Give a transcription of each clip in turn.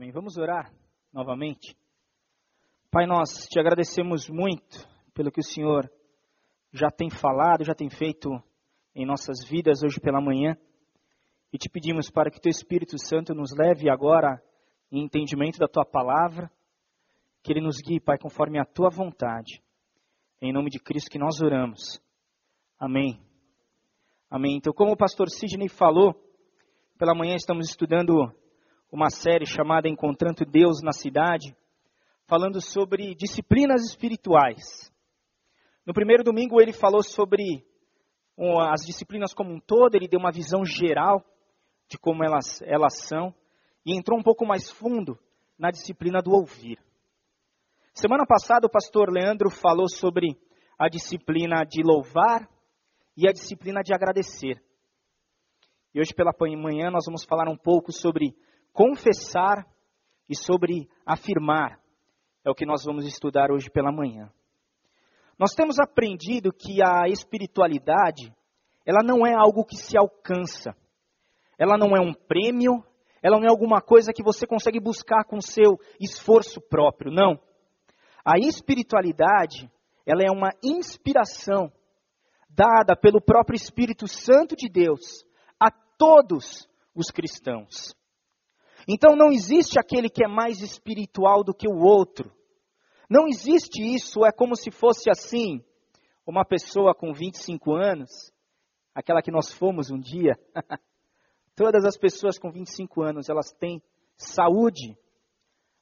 Amém. Vamos orar novamente. Pai, nós te agradecemos muito pelo que o Senhor já tem falado, já tem feito em nossas vidas hoje pela manhã. E te pedimos para que teu Espírito Santo nos leve agora em entendimento da tua palavra, que ele nos guie, Pai, conforme a tua vontade. Em nome de Cristo que nós oramos. Amém. Amém. Então, como o pastor Sidney falou, pela manhã estamos estudando uma série chamada Encontrando Deus na Cidade, falando sobre disciplinas espirituais. No primeiro domingo ele falou sobre as disciplinas como um todo, ele deu uma visão geral de como elas, elas são e entrou um pouco mais fundo na disciplina do ouvir. Semana passada o pastor Leandro falou sobre a disciplina de louvar e a disciplina de agradecer. E hoje pela manhã nós vamos falar um pouco sobre confessar e sobre afirmar. É o que nós vamos estudar hoje pela manhã. Nós temos aprendido que a espiritualidade, ela não é algo que se alcança. Ela não é um prêmio, ela não é alguma coisa que você consegue buscar com seu esforço próprio, não. A espiritualidade, ela é uma inspiração dada pelo próprio Espírito Santo de Deus a todos os cristãos. Então não existe aquele que é mais espiritual do que o outro. Não existe isso, é como se fosse assim, uma pessoa com 25 anos, aquela que nós fomos um dia. Todas as pessoas com 25 anos, elas têm saúde.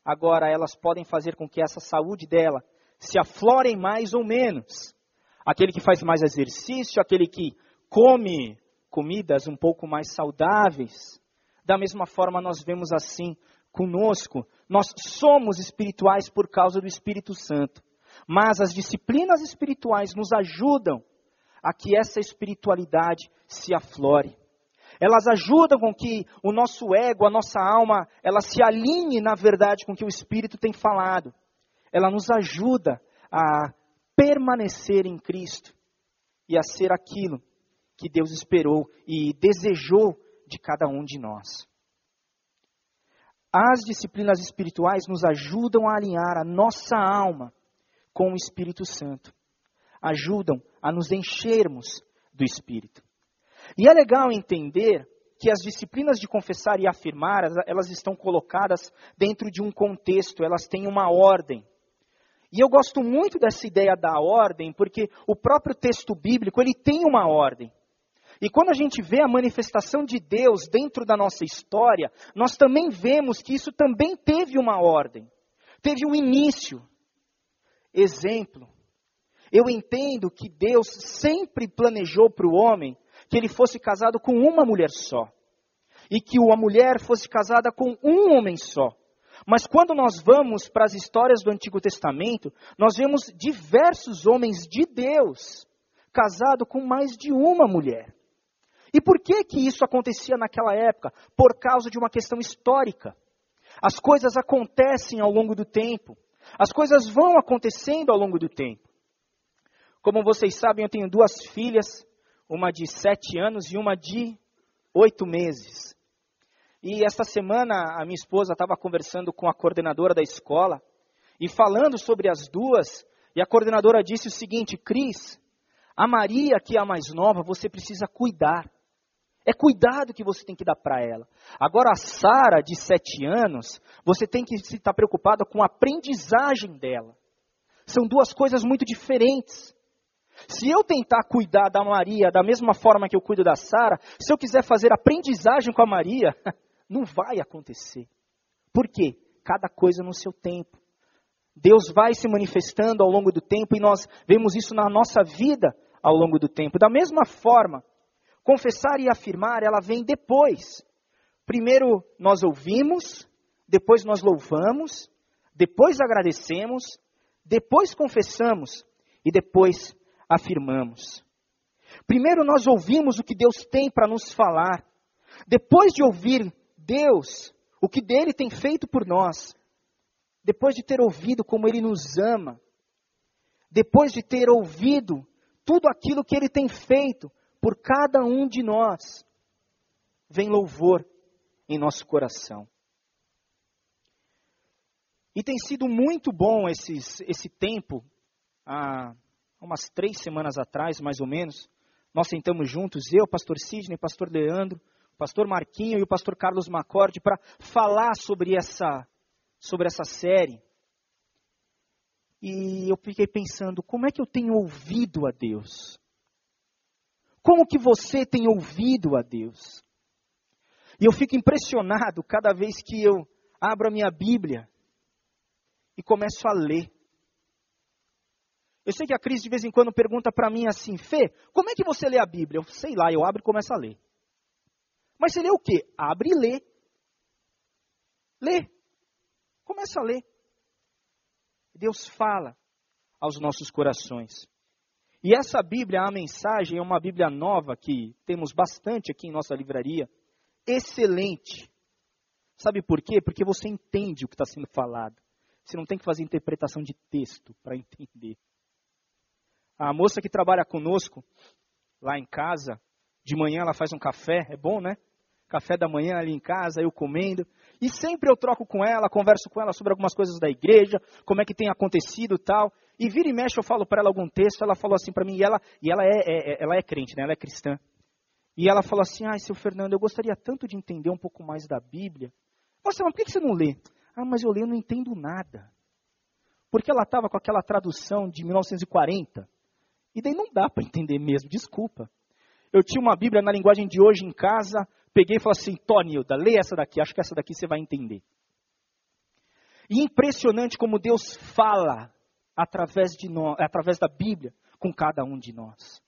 Agora elas podem fazer com que essa saúde dela se aflorem mais ou menos. Aquele que faz mais exercício, aquele que come comidas um pouco mais saudáveis, da mesma forma, nós vemos assim conosco. Nós somos espirituais por causa do Espírito Santo. Mas as disciplinas espirituais nos ajudam a que essa espiritualidade se aflore. Elas ajudam com que o nosso ego, a nossa alma, ela se alinhe na verdade com que o Espírito tem falado. Ela nos ajuda a permanecer em Cristo e a ser aquilo que Deus esperou e desejou de cada um de nós. As disciplinas espirituais nos ajudam a alinhar a nossa alma com o Espírito Santo. Ajudam a nos enchermos do Espírito. E é legal entender que as disciplinas de confessar e afirmar, elas estão colocadas dentro de um contexto, elas têm uma ordem. E eu gosto muito dessa ideia da ordem, porque o próprio texto bíblico, ele tem uma ordem. E quando a gente vê a manifestação de Deus dentro da nossa história, nós também vemos que isso também teve uma ordem, teve um início. Exemplo, eu entendo que Deus sempre planejou para o homem que ele fosse casado com uma mulher só, e que a mulher fosse casada com um homem só. Mas quando nós vamos para as histórias do Antigo Testamento, nós vemos diversos homens de Deus casados com mais de uma mulher. E por que que isso acontecia naquela época? Por causa de uma questão histórica. As coisas acontecem ao longo do tempo. As coisas vão acontecendo ao longo do tempo. Como vocês sabem, eu tenho duas filhas, uma de sete anos e uma de oito meses. E esta semana a minha esposa estava conversando com a coordenadora da escola e falando sobre as duas, e a coordenadora disse o seguinte: Cris, a Maria, que é a mais nova, você precisa cuidar. É cuidado que você tem que dar para ela. Agora, a Sara, de sete anos, você tem que estar tá preocupado com a aprendizagem dela. São duas coisas muito diferentes. Se eu tentar cuidar da Maria da mesma forma que eu cuido da Sara, se eu quiser fazer aprendizagem com a Maria, não vai acontecer. Por quê? Cada coisa no seu tempo. Deus vai se manifestando ao longo do tempo e nós vemos isso na nossa vida ao longo do tempo. Da mesma forma, Confessar e afirmar, ela vem depois. Primeiro nós ouvimos, depois nós louvamos, depois agradecemos, depois confessamos e depois afirmamos. Primeiro nós ouvimos o que Deus tem para nos falar. Depois de ouvir Deus, o que dele tem feito por nós, depois de ter ouvido como ele nos ama, depois de ter ouvido tudo aquilo que ele tem feito, por cada um de nós, vem louvor em nosso coração. E tem sido muito bom esses, esse tempo, há umas três semanas atrás, mais ou menos, nós sentamos juntos, eu, pastor Sidney, pastor Leandro, pastor Marquinho e o pastor Carlos Macorde, para falar sobre essa, sobre essa série. E eu fiquei pensando, como é que eu tenho ouvido a Deus? Como que você tem ouvido a Deus? E eu fico impressionado cada vez que eu abro a minha Bíblia e começo a ler. Eu sei que a Cris de vez em quando pergunta para mim assim, Fê, como é que você lê a Bíblia? Eu sei lá, eu abro e começo a ler. Mas você lê o quê? Abre e lê. Lê. Começa a ler. Deus fala aos nossos corações. E essa Bíblia, a mensagem, é uma Bíblia nova que temos bastante aqui em nossa livraria. Excelente. Sabe por quê? Porque você entende o que está sendo falado. Você não tem que fazer interpretação de texto para entender. A moça que trabalha conosco, lá em casa, de manhã ela faz um café, é bom, né? Café da manhã ali em casa, eu comendo. E sempre eu troco com ela, converso com ela sobre algumas coisas da igreja, como é que tem acontecido tal. E vira e mexe eu falo para ela algum texto, ela falou assim para mim, e ela, e ela, é, é, é, ela é crente, né? ela é cristã. E ela falou assim, ai, seu Fernando, eu gostaria tanto de entender um pouco mais da Bíblia. Nossa, mas por que você não lê? Ah, mas eu leio e não entendo nada. Porque ela estava com aquela tradução de 1940. E daí não dá para entender mesmo, desculpa. Eu tinha uma Bíblia na linguagem de hoje em casa, peguei e falei assim, Tonilda, lê essa daqui, acho que essa daqui você vai entender. E impressionante como Deus fala através, de nós, através da Bíblia com cada um de nós.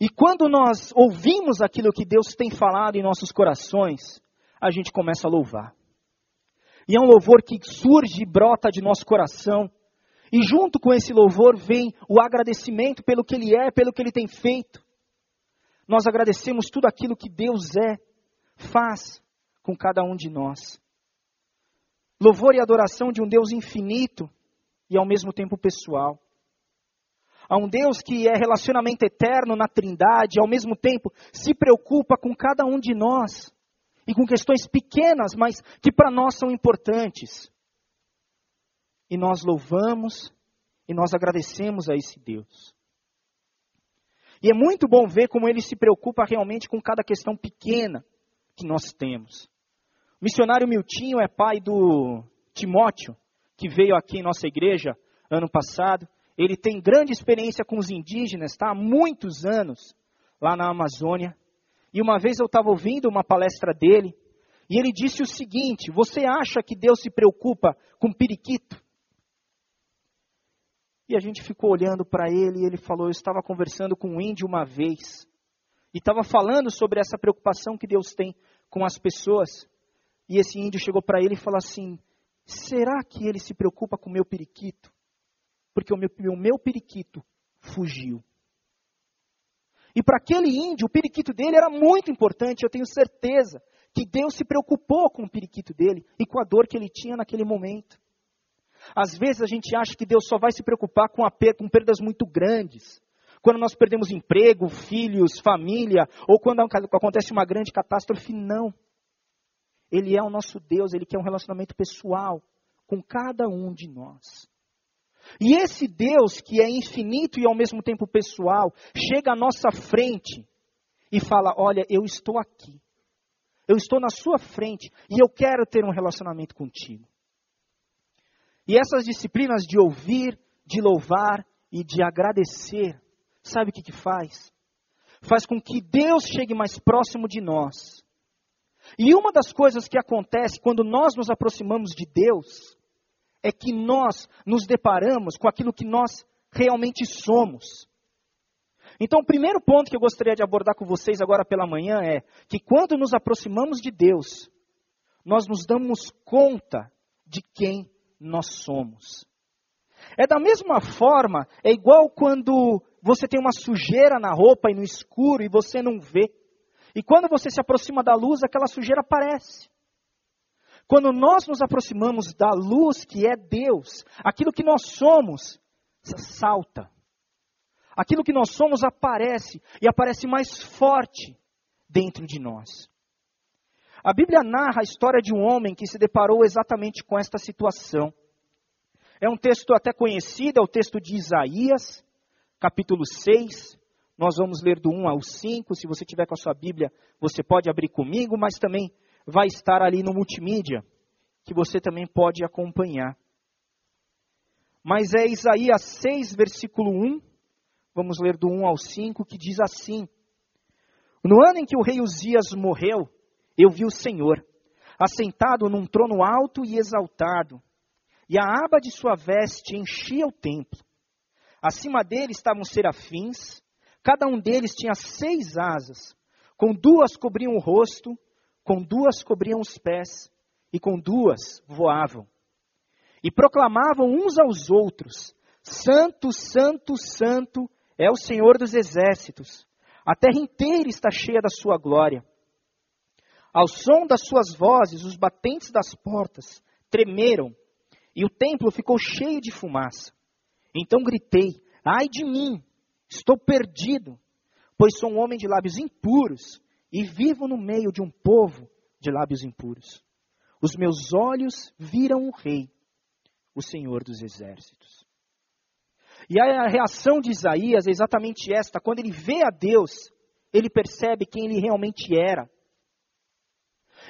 E quando nós ouvimos aquilo que Deus tem falado em nossos corações, a gente começa a louvar. E é um louvor que surge e brota de nosso coração. E junto com esse louvor vem o agradecimento pelo que Ele é, pelo que Ele tem feito. Nós agradecemos tudo aquilo que Deus é, faz com cada um de nós. Louvor e adoração de um Deus infinito e ao mesmo tempo pessoal. A um Deus que é relacionamento eterno na Trindade, e ao mesmo tempo se preocupa com cada um de nós e com questões pequenas, mas que para nós são importantes. E nós louvamos e nós agradecemos a esse Deus. E é muito bom ver como ele se preocupa realmente com cada questão pequena que nós temos. O missionário Miltinho é pai do Timóteo, que veio aqui em nossa igreja ano passado. Ele tem grande experiência com os indígenas, está há muitos anos lá na Amazônia. E uma vez eu estava ouvindo uma palestra dele, e ele disse o seguinte: Você acha que Deus se preocupa com periquito? E a gente ficou olhando para ele e ele falou: Eu estava conversando com um índio uma vez e estava falando sobre essa preocupação que Deus tem com as pessoas. E esse índio chegou para ele e falou assim: Será que ele se preocupa com o meu periquito? Porque o meu, o meu periquito fugiu. E para aquele índio, o periquito dele era muito importante, eu tenho certeza que Deus se preocupou com o periquito dele e com a dor que ele tinha naquele momento. Às vezes a gente acha que Deus só vai se preocupar com, a, com perdas muito grandes. Quando nós perdemos emprego, filhos, família, ou quando acontece uma grande catástrofe, não. Ele é o nosso Deus, ele quer um relacionamento pessoal com cada um de nós. E esse Deus, que é infinito e ao mesmo tempo pessoal, chega à nossa frente e fala: Olha, eu estou aqui. Eu estou na sua frente e eu quero ter um relacionamento contigo. E essas disciplinas de ouvir, de louvar e de agradecer, sabe o que, que faz? Faz com que Deus chegue mais próximo de nós. E uma das coisas que acontece quando nós nos aproximamos de Deus é que nós nos deparamos com aquilo que nós realmente somos. Então, o primeiro ponto que eu gostaria de abordar com vocês agora pela manhã é que quando nos aproximamos de Deus, nós nos damos conta de quem nós somos. É da mesma forma, é igual quando você tem uma sujeira na roupa e no escuro e você não vê. E quando você se aproxima da luz, aquela sujeira aparece. Quando nós nos aproximamos da luz que é Deus, aquilo que nós somos salta. Aquilo que nós somos aparece e aparece mais forte dentro de nós. A Bíblia narra a história de um homem que se deparou exatamente com esta situação. É um texto até conhecido, é o texto de Isaías, capítulo 6. Nós vamos ler do 1 ao 5. Se você tiver com a sua Bíblia, você pode abrir comigo, mas também vai estar ali no multimídia, que você também pode acompanhar. Mas é Isaías 6, versículo 1. Vamos ler do 1 ao 5, que diz assim: No ano em que o rei Uzias morreu, eu vi o Senhor, assentado num trono alto e exaltado, e a aba de sua veste enchia o templo. Acima dele estavam serafins, cada um deles tinha seis asas, com duas cobriam o rosto, com duas cobriam os pés, e com duas voavam. E proclamavam uns aos outros: Santo, Santo, Santo é o Senhor dos exércitos. A terra inteira está cheia da sua glória. Ao som das suas vozes, os batentes das portas tremeram e o templo ficou cheio de fumaça. Então gritei: Ai de mim, estou perdido, pois sou um homem de lábios impuros e vivo no meio de um povo de lábios impuros. Os meus olhos viram o Rei, o Senhor dos Exércitos. E a reação de Isaías é exatamente esta: quando ele vê a Deus, ele percebe quem ele realmente era.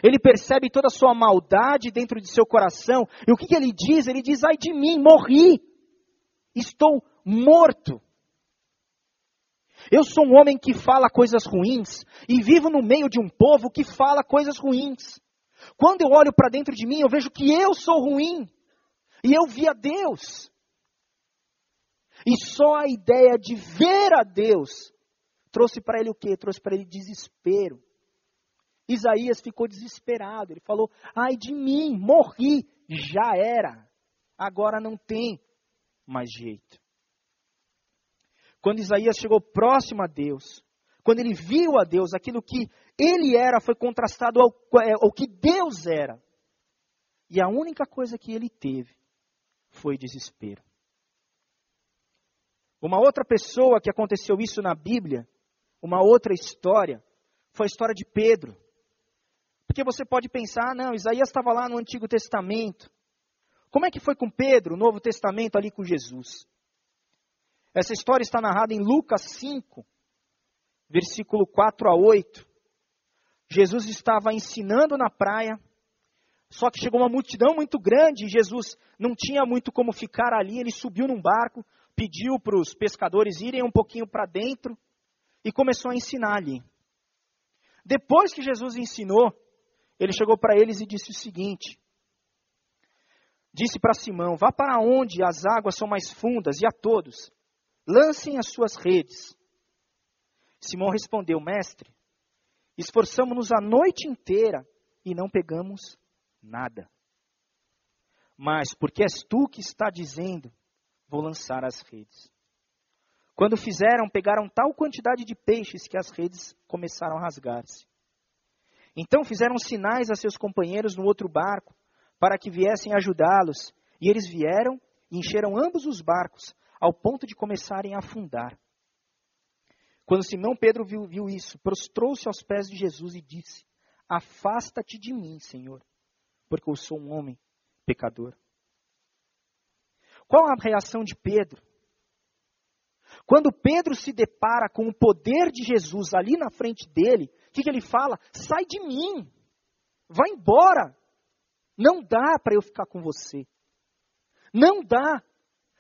Ele percebe toda a sua maldade dentro de seu coração. E o que, que ele diz? Ele diz: Ai de mim, morri. Estou morto. Eu sou um homem que fala coisas ruins e vivo no meio de um povo que fala coisas ruins. Quando eu olho para dentro de mim, eu vejo que eu sou ruim. E eu vi a Deus. E só a ideia de ver a Deus trouxe para ele o quê? Trouxe para ele desespero. Isaías ficou desesperado. Ele falou: Ai de mim, morri, já era. Agora não tem mais jeito. Quando Isaías chegou próximo a Deus, quando ele viu a Deus, aquilo que ele era foi contrastado ao, é, ao que Deus era. E a única coisa que ele teve foi desespero. Uma outra pessoa que aconteceu isso na Bíblia, uma outra história, foi a história de Pedro. Porque você pode pensar, ah, não, Isaías estava lá no Antigo Testamento. Como é que foi com Pedro, o Novo Testamento ali com Jesus? Essa história está narrada em Lucas 5, versículo 4 a 8. Jesus estava ensinando na praia, só que chegou uma multidão muito grande e Jesus não tinha muito como ficar ali. Ele subiu num barco, pediu para os pescadores irem um pouquinho para dentro e começou a ensinar ali. Depois que Jesus ensinou, ele chegou para eles e disse o seguinte: Disse para Simão: Vá para onde as águas são mais fundas e a todos, lancem as suas redes. Simão respondeu: Mestre, esforçamos-nos a noite inteira e não pegamos nada. Mas porque és tu que está dizendo, vou lançar as redes. Quando fizeram, pegaram tal quantidade de peixes que as redes começaram a rasgar-se. Então fizeram sinais a seus companheiros no outro barco, para que viessem ajudá-los. E eles vieram e encheram ambos os barcos, ao ponto de começarem a afundar. Quando Simão Pedro viu, viu isso, prostrou-se aos pés de Jesus e disse: Afasta-te de mim, Senhor, porque eu sou um homem pecador. Qual a reação de Pedro? Quando Pedro se depara com o poder de Jesus ali na frente dele, o que, que ele fala? Sai de mim, vai embora. Não dá para eu ficar com você. Não dá.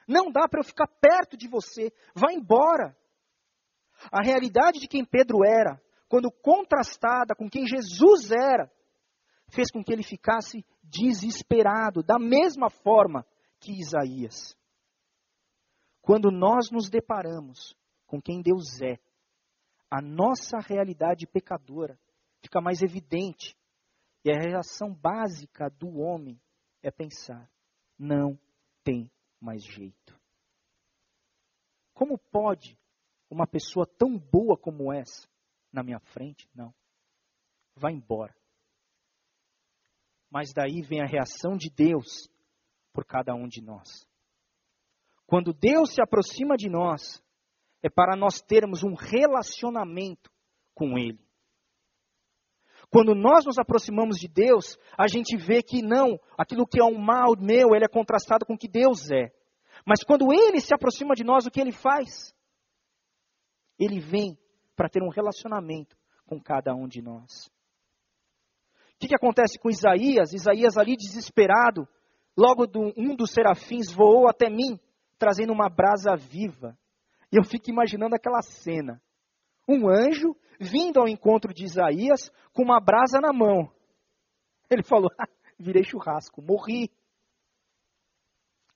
Não dá para eu ficar perto de você. Vai embora. A realidade de quem Pedro era, quando contrastada com quem Jesus era, fez com que ele ficasse desesperado, da mesma forma que Isaías. Quando nós nos deparamos com quem Deus é, a nossa realidade pecadora fica mais evidente. E a reação básica do homem é pensar: não tem mais jeito. Como pode uma pessoa tão boa como essa na minha frente? Não. Vai embora. Mas daí vem a reação de Deus por cada um de nós. Quando Deus se aproxima de nós, é para nós termos um relacionamento com Ele. Quando nós nos aproximamos de Deus, a gente vê que não, aquilo que é um mal meu, ele é contrastado com o que Deus é. Mas quando ele se aproxima de nós, o que ele faz? Ele vem para ter um relacionamento com cada um de nós. O que, que acontece com Isaías? Isaías ali desesperado, logo do, um dos serafins voou até mim, trazendo uma brasa viva. E eu fico imaginando aquela cena. Um anjo vindo ao encontro de Isaías com uma brasa na mão. Ele falou: ah, virei churrasco, morri.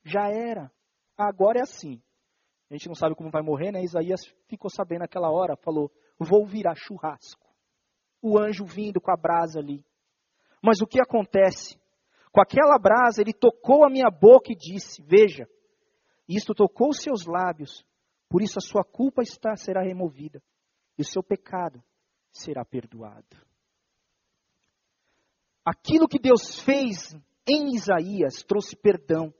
Já era. Agora é assim. A gente não sabe como vai morrer, né? Isaías ficou sabendo naquela hora, falou: vou virar churrasco. O anjo vindo com a brasa ali. Mas o que acontece? Com aquela brasa, ele tocou a minha boca e disse: Veja, isto tocou os seus lábios, por isso a sua culpa está, será removida e o seu pecado será perdoado. Aquilo que Deus fez em Isaías trouxe perdão.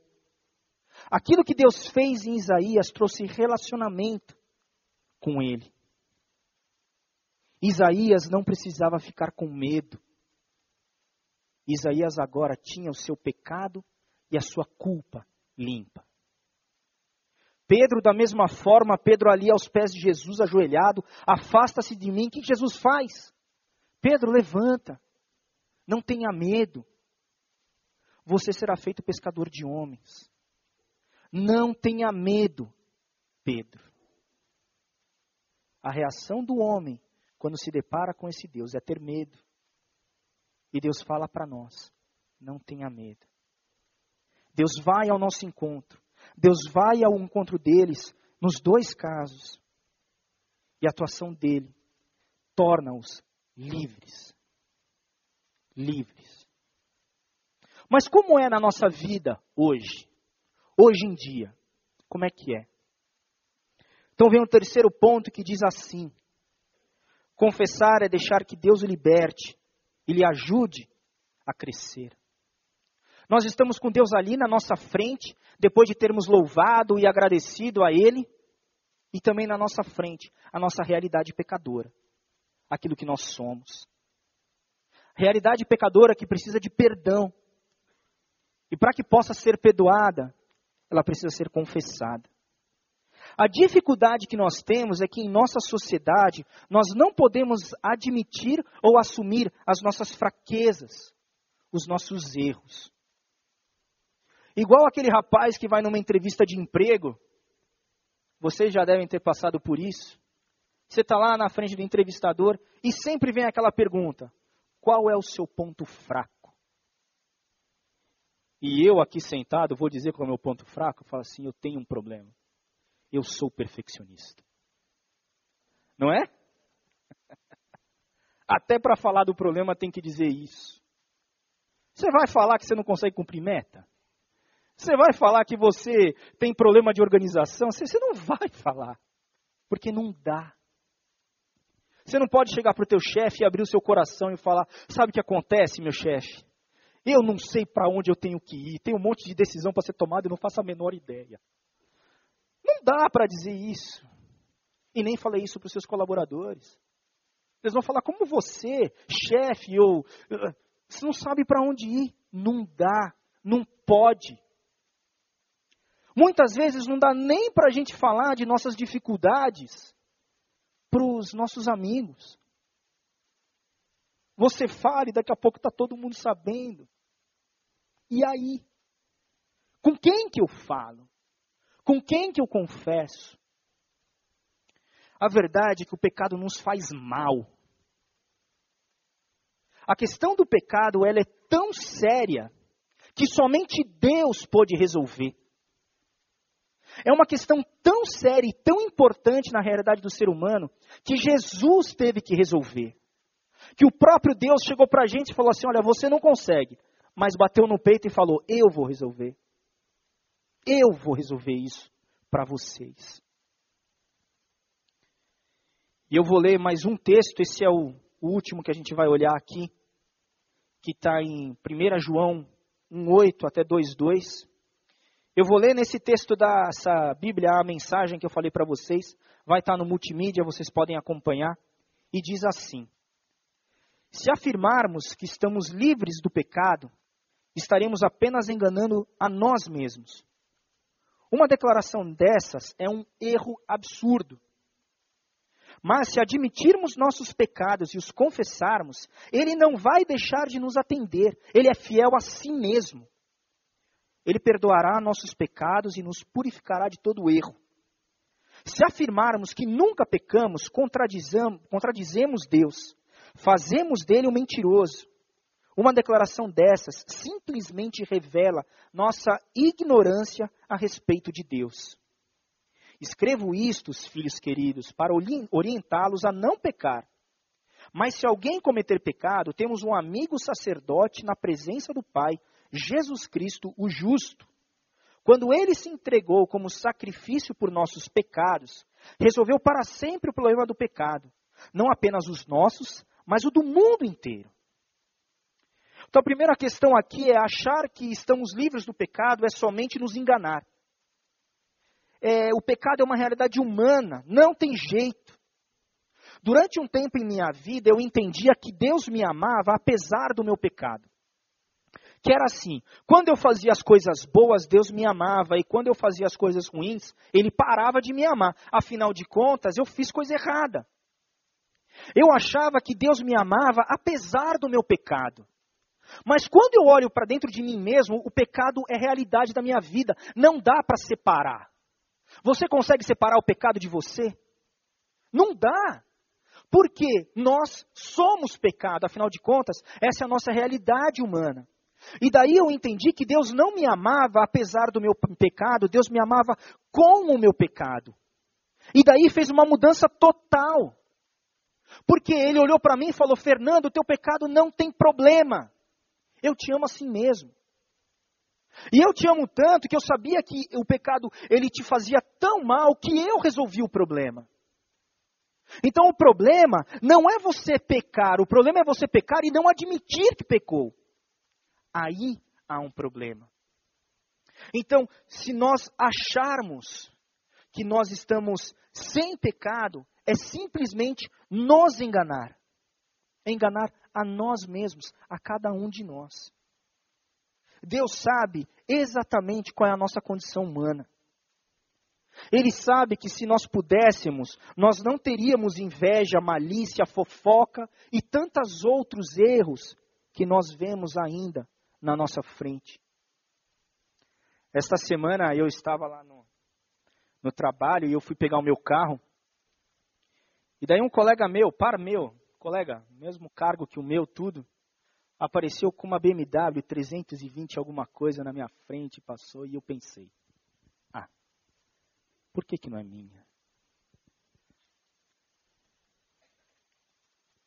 Aquilo que Deus fez em Isaías trouxe relacionamento com ele. Isaías não precisava ficar com medo. Isaías agora tinha o seu pecado e a sua culpa limpa. Pedro, da mesma forma, Pedro ali aos pés de Jesus, ajoelhado, afasta-se de mim. O que Jesus faz? Pedro, levanta, não tenha medo. Você será feito pescador de homens. Não tenha medo, Pedro. A reação do homem quando se depara com esse Deus é ter medo. E Deus fala para nós: não tenha medo. Deus vai ao nosso encontro. Deus vai ao encontro deles nos dois casos. E a atuação dele torna-os livres. Livres. Mas como é na nossa vida hoje? Hoje em dia? Como é que é? Então vem o terceiro ponto que diz assim: confessar é deixar que Deus o liberte e lhe ajude a crescer. Nós estamos com Deus ali na nossa frente, depois de termos louvado e agradecido a Ele, e também na nossa frente, a nossa realidade pecadora, aquilo que nós somos. Realidade pecadora que precisa de perdão. E para que possa ser perdoada, ela precisa ser confessada. A dificuldade que nós temos é que em nossa sociedade nós não podemos admitir ou assumir as nossas fraquezas, os nossos erros. Igual aquele rapaz que vai numa entrevista de emprego. Vocês já devem ter passado por isso. Você está lá na frente do entrevistador e sempre vem aquela pergunta: qual é o seu ponto fraco? E eu aqui sentado vou dizer qual é o meu ponto fraco. Eu falo assim: eu tenho um problema. Eu sou perfeccionista. Não é? Até para falar do problema tem que dizer isso. Você vai falar que você não consegue cumprir meta? Você vai falar que você tem problema de organização? Você, não vai falar, porque não dá. Você não pode chegar para o teu chefe e abrir o seu coração e falar: sabe o que acontece, meu chefe? Eu não sei para onde eu tenho que ir, tem um monte de decisão para ser tomada e não faço a menor ideia. Não dá para dizer isso. E nem falei isso para os seus colaboradores. Eles vão falar como você, chefe, ou você não sabe para onde ir. Não dá, não pode. Muitas vezes não dá nem para a gente falar de nossas dificuldades para os nossos amigos. Você fala e daqui a pouco está todo mundo sabendo. E aí? Com quem que eu falo? Com quem que eu confesso? A verdade é que o pecado nos faz mal. A questão do pecado ela é tão séria que somente Deus pode resolver. É uma questão tão séria e tão importante na realidade do ser humano que Jesus teve que resolver. Que o próprio Deus chegou para a gente e falou assim: Olha, você não consegue, mas bateu no peito e falou: Eu vou resolver. Eu vou resolver isso para vocês. E eu vou ler mais um texto, esse é o, último que a gente vai olhar aqui, que está em 1 João 1,8 até 2,2. Eu vou ler nesse texto dessa Bíblia a mensagem que eu falei para vocês. Vai estar no multimídia, vocês podem acompanhar. E diz assim: Se afirmarmos que estamos livres do pecado, estaremos apenas enganando a nós mesmos. Uma declaração dessas é um erro absurdo. Mas se admitirmos nossos pecados e os confessarmos, Ele não vai deixar de nos atender. Ele é fiel a si mesmo. Ele perdoará nossos pecados e nos purificará de todo erro. Se afirmarmos que nunca pecamos, contradizemos Deus, fazemos dele um mentiroso. Uma declaração dessas simplesmente revela nossa ignorância a respeito de Deus. Escrevo isto, filhos queridos, para orientá-los a não pecar. Mas se alguém cometer pecado, temos um amigo sacerdote na presença do Pai, Jesus Cristo, o justo. Quando ele se entregou como sacrifício por nossos pecados, resolveu para sempre o problema do pecado, não apenas os nossos, mas o do mundo inteiro. Então a primeira questão aqui é achar que estamos livres do pecado é somente nos enganar. É, o pecado é uma realidade humana, não tem jeito. Durante um tempo em minha vida eu entendia que Deus me amava apesar do meu pecado que era assim: quando eu fazia as coisas boas, Deus me amava, e quando eu fazia as coisas ruins, Ele parava de me amar. Afinal de contas, eu fiz coisa errada. Eu achava que Deus me amava apesar do meu pecado. Mas quando eu olho para dentro de mim mesmo, o pecado é realidade da minha vida. Não dá para separar. Você consegue separar o pecado de você? Não dá. Porque nós somos pecado, afinal de contas, essa é a nossa realidade humana. E daí eu entendi que Deus não me amava apesar do meu pecado, Deus me amava com o meu pecado. E daí fez uma mudança total. Porque ele olhou para mim e falou: Fernando, o teu pecado não tem problema. Eu te amo assim mesmo. E eu te amo tanto que eu sabia que o pecado ele te fazia tão mal que eu resolvi o problema. Então o problema não é você pecar, o problema é você pecar e não admitir que pecou aí há um problema. Então, se nós acharmos que nós estamos sem pecado, é simplesmente nos enganar. Enganar a nós mesmos, a cada um de nós. Deus sabe exatamente qual é a nossa condição humana. Ele sabe que se nós pudéssemos, nós não teríamos inveja, malícia, fofoca e tantos outros erros que nós vemos ainda na nossa frente. Esta semana eu estava lá no, no trabalho e eu fui pegar o meu carro. E daí um colega meu, par meu, colega, mesmo cargo que o meu, tudo, apareceu com uma BMW 320 alguma coisa na minha frente, passou e eu pensei, ah, por que que não é minha?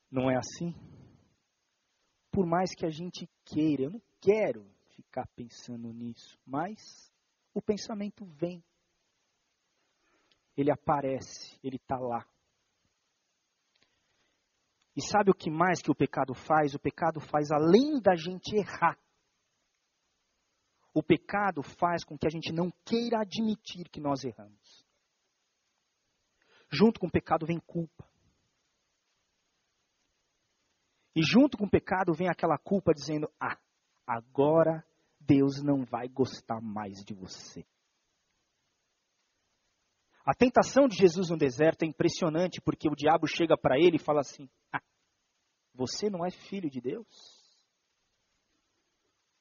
Não é assim? Por mais que a gente queira, eu não quero ficar pensando nisso, mas o pensamento vem. Ele aparece, ele está lá. E sabe o que mais que o pecado faz? O pecado faz além da gente errar. O pecado faz com que a gente não queira admitir que nós erramos. Junto com o pecado vem culpa. E junto com o pecado vem aquela culpa dizendo: Ah, agora Deus não vai gostar mais de você. A tentação de Jesus no deserto é impressionante porque o diabo chega para ele e fala assim: ah, Você não é filho de Deus?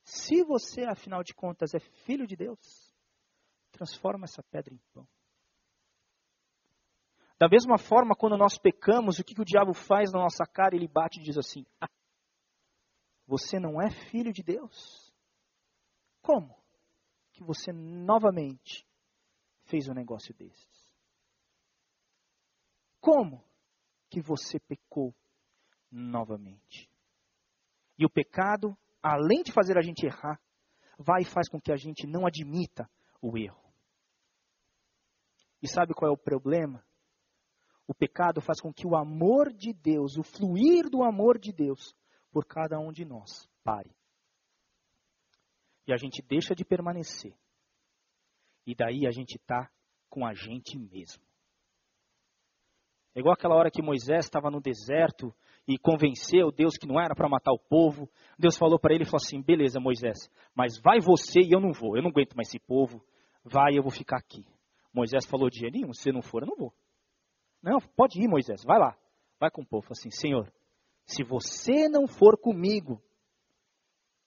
Se você, afinal de contas, é filho de Deus, transforma essa pedra em pão. Da mesma forma, quando nós pecamos, o que, que o diabo faz na nossa cara? Ele bate e diz assim: ah, você não é filho de Deus? Como que você novamente fez um negócio desses? Como que você pecou novamente? E o pecado, além de fazer a gente errar, vai e faz com que a gente não admita o erro. E sabe qual é o problema? O pecado faz com que o amor de Deus, o fluir do amor de Deus, por cada um de nós. Pare. E a gente deixa de permanecer. E daí a gente está com a gente mesmo. É igual aquela hora que Moisés estava no deserto e convenceu Deus que não era para matar o povo. Deus falou para ele, falou assim, beleza Moisés, mas vai você e eu não vou, eu não aguento mais esse povo, vai eu vou ficar aqui. Moisés falou de nenhum, se não for eu não vou. Não, pode ir Moisés, vai lá, vai com o povo, assim, Senhor, se você não for comigo,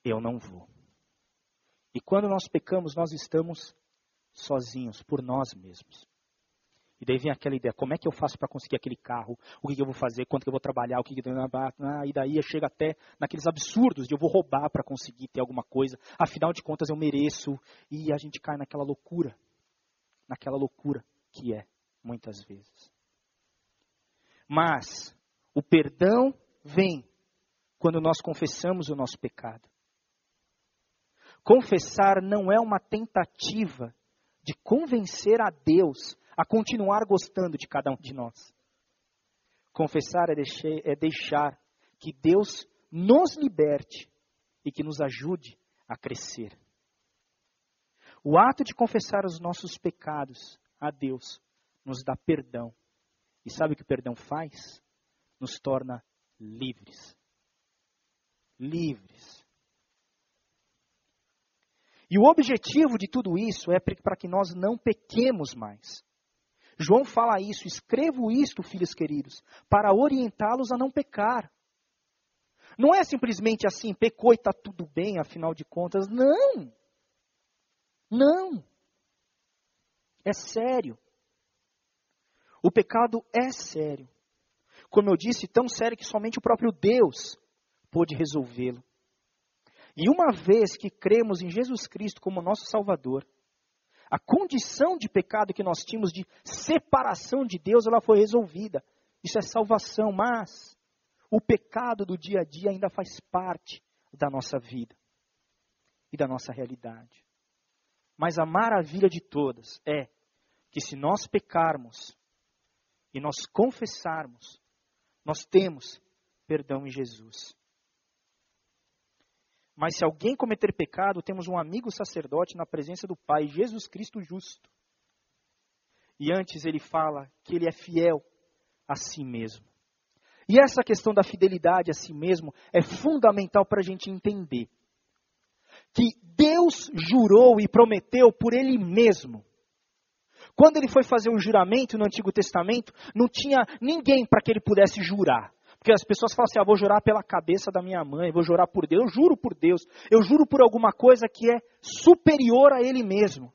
eu não vou. E quando nós pecamos, nós estamos sozinhos, por nós mesmos. E daí vem aquela ideia, como é que eu faço para conseguir aquele carro? O que, que, eu vou fazer? Quanto que eu vou trabalhar? O que, que ah, e daí chega até naqueles absurdos de eu vou roubar para conseguir ter alguma coisa. Afinal de contas eu mereço. E a gente cai naquela loucura. Naquela loucura que é, muitas vezes. Mas o perdão vem quando nós confessamos o nosso pecado. Confessar não é uma tentativa de convencer a Deus a continuar gostando de cada um de nós. Confessar é deixar, é deixar que Deus nos liberte e que nos ajude a crescer. O ato de confessar os nossos pecados a Deus nos dá perdão. E sabe o que o perdão faz? Nos torna livres. Livres. E o objetivo de tudo isso é para que nós não pequemos mais. João fala isso, escrevo isto, filhos queridos, para orientá-los a não pecar. Não é simplesmente assim, pecou e está tudo bem, afinal de contas. Não. Não. É sério. O pecado é sério. Como eu disse, tão sério que somente o próprio Deus pôde resolvê-lo. E uma vez que cremos em Jesus Cristo como nosso Salvador, a condição de pecado que nós tínhamos de separação de Deus, ela foi resolvida. Isso é salvação, mas o pecado do dia a dia ainda faz parte da nossa vida e da nossa realidade. Mas a maravilha de todas é que se nós pecarmos e nós confessarmos, nós temos perdão em Jesus. Mas se alguém cometer pecado, temos um amigo sacerdote na presença do Pai, Jesus Cristo justo. E antes ele fala que ele é fiel a si mesmo. E essa questão da fidelidade a si mesmo é fundamental para a gente entender. Que Deus jurou e prometeu por Ele mesmo. Quando ele foi fazer o juramento no Antigo Testamento, não tinha ninguém para que ele pudesse jurar. Porque as pessoas falam assim: ah, vou jurar pela cabeça da minha mãe, vou jurar por Deus. Eu juro por Deus. Eu juro por alguma coisa que é superior a ele mesmo.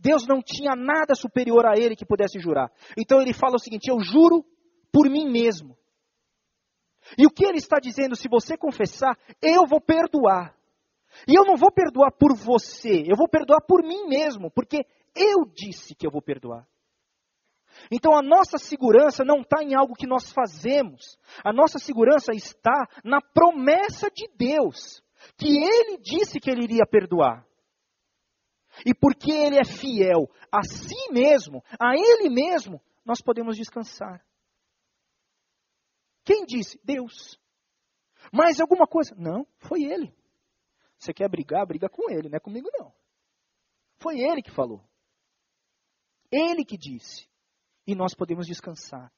Deus não tinha nada superior a ele que pudesse jurar. Então ele fala o seguinte: eu juro por mim mesmo. E o que ele está dizendo? Se você confessar, eu vou perdoar. E eu não vou perdoar por você, eu vou perdoar por mim mesmo, porque eu disse que eu vou perdoar. Então a nossa segurança não está em algo que nós fazemos, a nossa segurança está na promessa de Deus, que Ele disse que Ele iria perdoar. E porque Ele é fiel a si mesmo, a Ele mesmo, nós podemos descansar. Quem disse? Deus. Mas alguma coisa? Não, foi Ele. Você quer brigar? Briga com Ele, não é comigo não. Foi Ele que falou. Ele que disse e nós podemos descansar.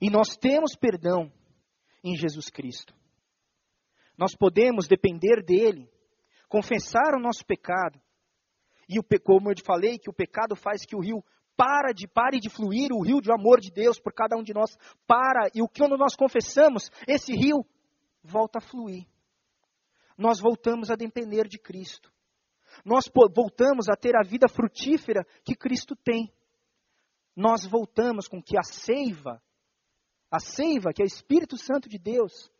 E nós temos perdão em Jesus Cristo. Nós podemos depender dele, confessar o nosso pecado. E o como eu te falei, que o pecado faz que o rio para de pare de fluir, o rio de amor de Deus por cada um de nós para, e o que quando nós confessamos, esse rio volta a fluir. Nós voltamos a depender de Cristo. Nós voltamos a ter a vida frutífera que Cristo tem nós voltamos com que a seiva, a seiva, que é o Espírito Santo de Deus,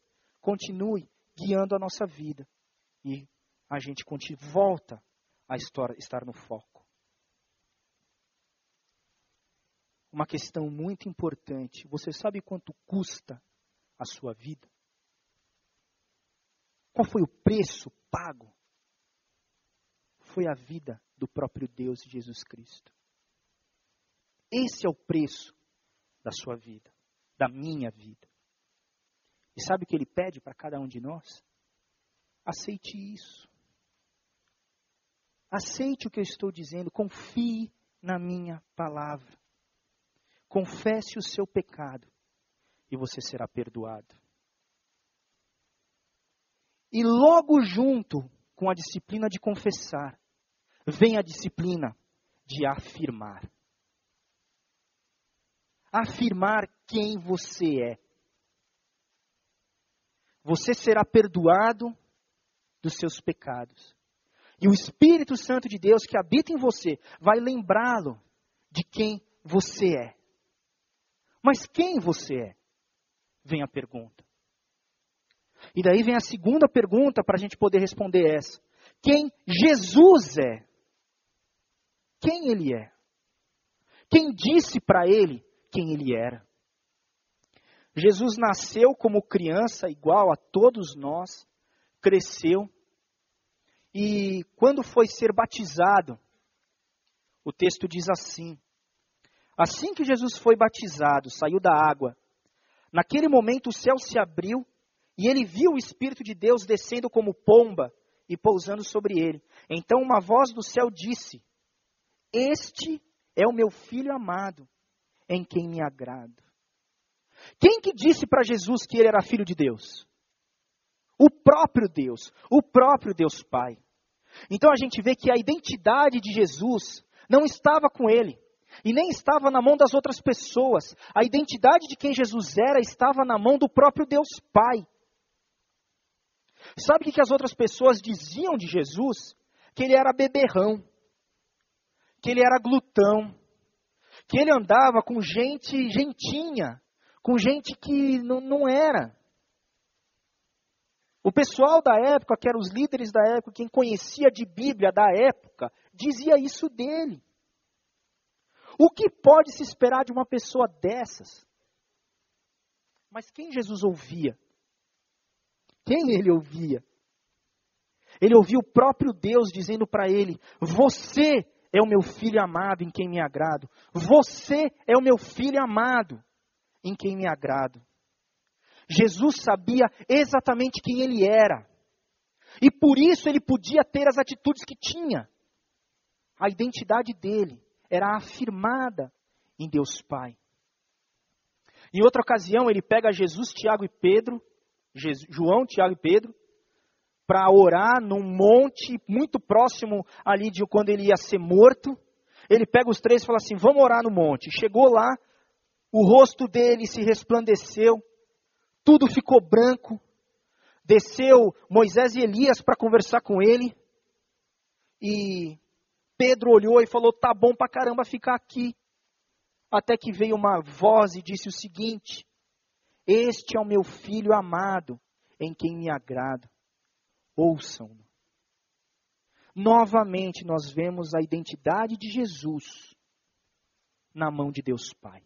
continue guiando a nossa vida. E a gente volta a estar no foco. Uma questão muito importante. Você sabe quanto custa a sua vida? Qual foi o preço pago? Foi a vida do próprio Deus Jesus Cristo. Esse é o preço da sua vida, da minha vida. E sabe o que ele pede para cada um de nós? Aceite isso. Aceite o que eu estou dizendo, confie na minha palavra. Confesse o seu pecado e você será perdoado. E logo junto com a disciplina de confessar, vem a disciplina de afirmar. Afirmar quem você é. Você será perdoado dos seus pecados. E o Espírito Santo de Deus que habita em você vai lembrá-lo de quem você é. Mas quem você é? Vem a pergunta. E daí vem a segunda pergunta para a gente poder responder essa. Quem Jesus é? Quem ele é? Quem disse para ele quem ele era? Jesus nasceu como criança igual a todos nós, cresceu e quando foi ser batizado, o texto diz assim: Assim que Jesus foi batizado, saiu da água, naquele momento o céu se abriu e ele viu o Espírito de Deus descendo como pomba e pousando sobre ele. Então uma voz do céu disse: Este é o meu filho amado, em quem me agrado. Quem que disse para Jesus que ele era filho de Deus? O próprio Deus, o próprio Deus Pai. Então a gente vê que a identidade de Jesus não estava com ele e nem estava na mão das outras pessoas. A identidade de quem Jesus era estava na mão do próprio Deus Pai. Sabe o que as outras pessoas diziam de Jesus? Que ele era beberrão, que ele era glutão, que ele andava com gente gentinha, com gente que não, não era. O pessoal da época, que eram os líderes da época, quem conhecia de Bíblia da época, dizia isso dele. O que pode se esperar de uma pessoa dessas? Mas quem Jesus ouvia? Quem ele ouvia? Ele ouvia o próprio Deus dizendo para ele: Você é o meu filho amado em quem me agrado. Você é o meu filho amado em quem me agrado. Jesus sabia exatamente quem ele era. E por isso ele podia ter as atitudes que tinha. A identidade dele era afirmada em Deus Pai. Em outra ocasião, ele pega Jesus, Tiago e Pedro João, Tiago e Pedro, para orar num monte muito próximo ali de quando ele ia ser morto. Ele pega os três e fala assim: Vamos orar no monte. Chegou lá, o rosto dele se resplandeceu, tudo ficou branco. Desceu Moisés e Elias para conversar com ele. E Pedro olhou e falou: Tá bom pra caramba ficar aqui. Até que veio uma voz e disse o seguinte: este é o meu filho amado, em quem me agrado. Ouçam-no. Novamente nós vemos a identidade de Jesus na mão de Deus Pai.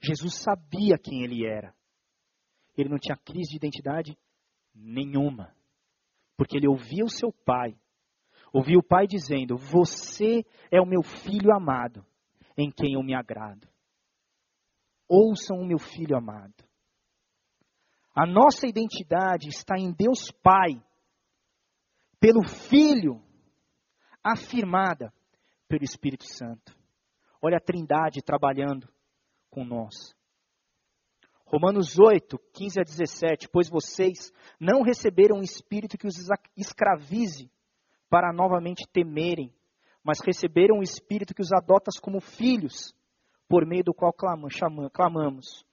Jesus sabia quem ele era. Ele não tinha crise de identidade nenhuma. Porque ele ouvia o seu pai. Ouvia o pai dizendo: Você é o meu filho amado, em quem eu me agrado. Ouçam o meu filho amado. A nossa identidade está em Deus Pai, pelo Filho, afirmada pelo Espírito Santo. Olha a Trindade trabalhando com nós. Romanos 8, 15 a 17. Pois vocês não receberam um espírito que os escravize para novamente temerem, mas receberam um espírito que os adota como filhos por meio do qual clamamos.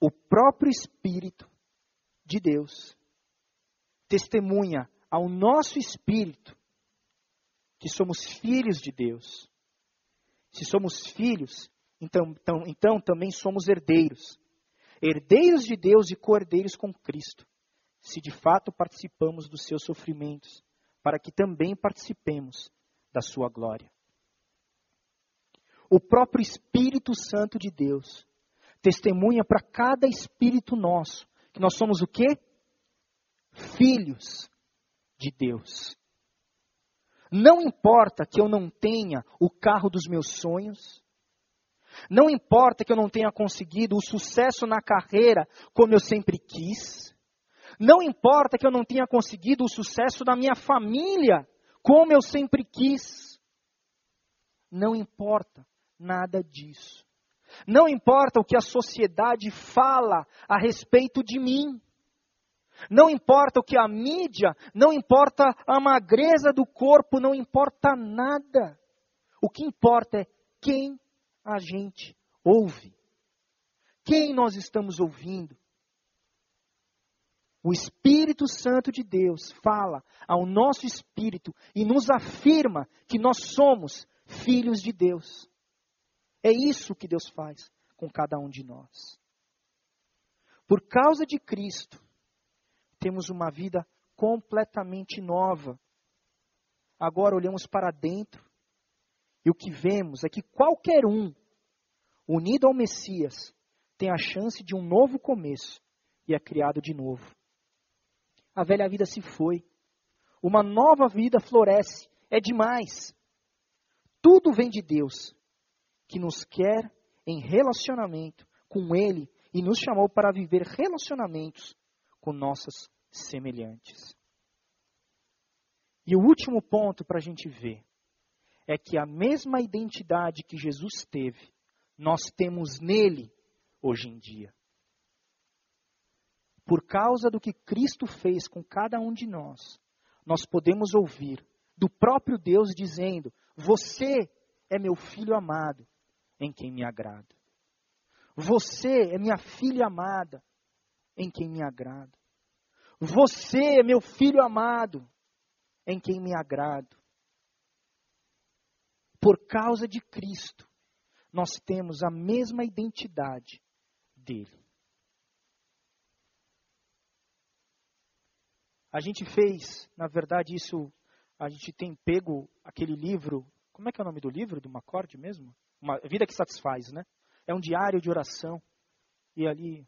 O próprio Espírito de Deus testemunha ao nosso espírito que somos filhos de Deus. Se somos filhos, então, então, então também somos herdeiros. Herdeiros de Deus e co-herdeiros com Cristo, se de fato participamos dos seus sofrimentos, para que também participemos da sua glória o próprio Espírito Santo de Deus testemunha para cada espírito nosso que nós somos o quê? Filhos de Deus. Não importa que eu não tenha o carro dos meus sonhos, não importa que eu não tenha conseguido o sucesso na carreira como eu sempre quis, não importa que eu não tenha conseguido o sucesso na minha família como eu sempre quis, não importa nada disso. Não importa o que a sociedade fala a respeito de mim. Não importa o que a mídia, não importa a magreza do corpo, não importa nada. O que importa é quem a gente ouve. Quem nós estamos ouvindo? O Espírito Santo de Deus fala ao nosso espírito e nos afirma que nós somos filhos de Deus. É isso que Deus faz com cada um de nós. Por causa de Cristo, temos uma vida completamente nova. Agora olhamos para dentro e o que vemos é que qualquer um unido ao Messias tem a chance de um novo começo e é criado de novo. A velha vida se foi. Uma nova vida floresce. É demais. Tudo vem de Deus, que nos quer em relacionamento com Ele e nos chamou para viver relacionamentos com nossas semelhantes. E o último ponto para a gente ver é que a mesma identidade que Jesus teve, nós temos nele hoje em dia. Por causa do que Cristo fez com cada um de nós, nós podemos ouvir do próprio Deus dizendo: Você é meu filho amado, em quem me agrado. Você é minha filha amada, em quem me agrado. Você é meu filho amado, em quem me agrado. Por causa de Cristo, nós temos a mesma identidade dele. A gente fez, na verdade, isso, a gente tem pego aquele livro, como é que é o nome do livro, do Macorde mesmo? Uma Vida que Satisfaz, né? É um diário de oração. E ali,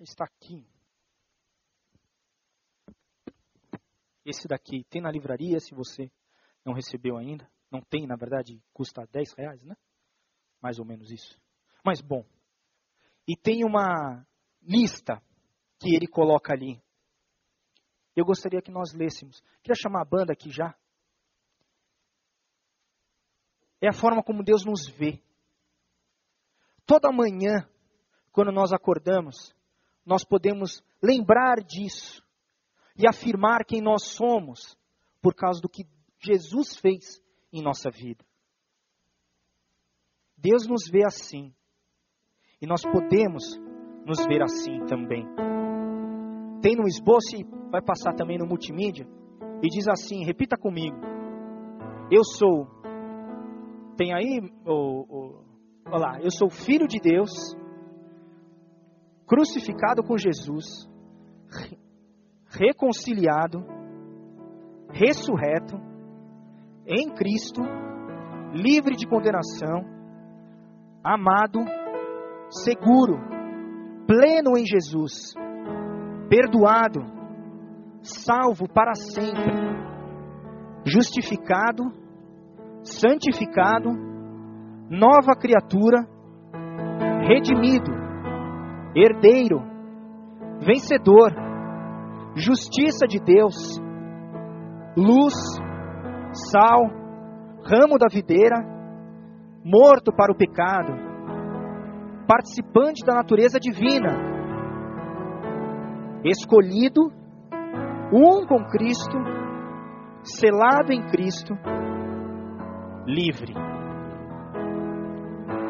está aqui. Esse daqui tem na livraria, se você não recebeu ainda. Não tem, na verdade, custa 10 reais, né? Mais ou menos isso. Mas bom, e tem uma lista que ele coloca ali. Eu gostaria que nós lêssemos. Queria chamar a banda aqui já. É a forma como Deus nos vê. Toda manhã, quando nós acordamos, nós podemos lembrar disso e afirmar quem nós somos por causa do que Jesus fez em nossa vida. Deus nos vê assim. E nós podemos nos ver assim também. Tem no esboço e vai passar também no multimídia. E diz assim: repita comigo. Eu sou. Tem aí, oh, oh, olha lá, eu sou filho de Deus, crucificado com Jesus, reconciliado, ressurreto, em Cristo, livre de condenação, amado seguro, pleno em Jesus, perdoado, salvo para sempre, justificado, santificado, nova criatura, redimido, herdeiro, vencedor, justiça de Deus, luz, sal, ramo da videira, morto para o pecado, participante da natureza divina, escolhido, um com Cristo, selado em Cristo, livre.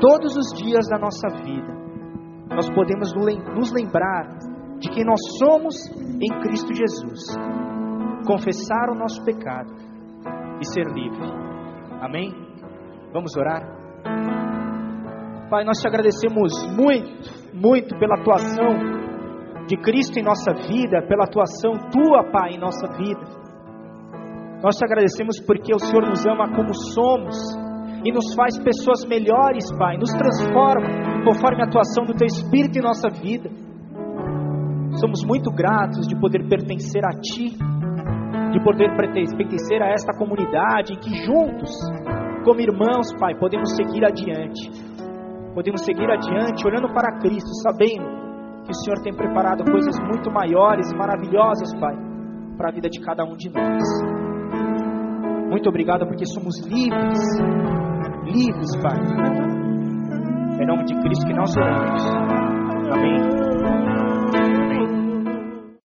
Todos os dias da nossa vida, nós podemos nos lembrar de que nós somos em Cristo Jesus, confessar o nosso pecado e ser livre. Amém? Vamos orar? Pai, nós te agradecemos muito, muito pela atuação de Cristo em nossa vida, pela atuação tua, Pai, em nossa vida. Nós te agradecemos porque o Senhor nos ama como somos e nos faz pessoas melhores, Pai, nos transforma conforme a atuação do teu Espírito em nossa vida. Somos muito gratos de poder pertencer a Ti, de poder pertencer a esta comunidade em que juntos, como irmãos, Pai, podemos seguir adiante podemos seguir adiante olhando para Cristo, sabendo que o Senhor tem preparado coisas muito maiores e maravilhosas, Pai, para a vida de cada um de nós. Muito obrigado porque somos livres, livres, Pai. Em nome de Cristo que nós oramos. Amém.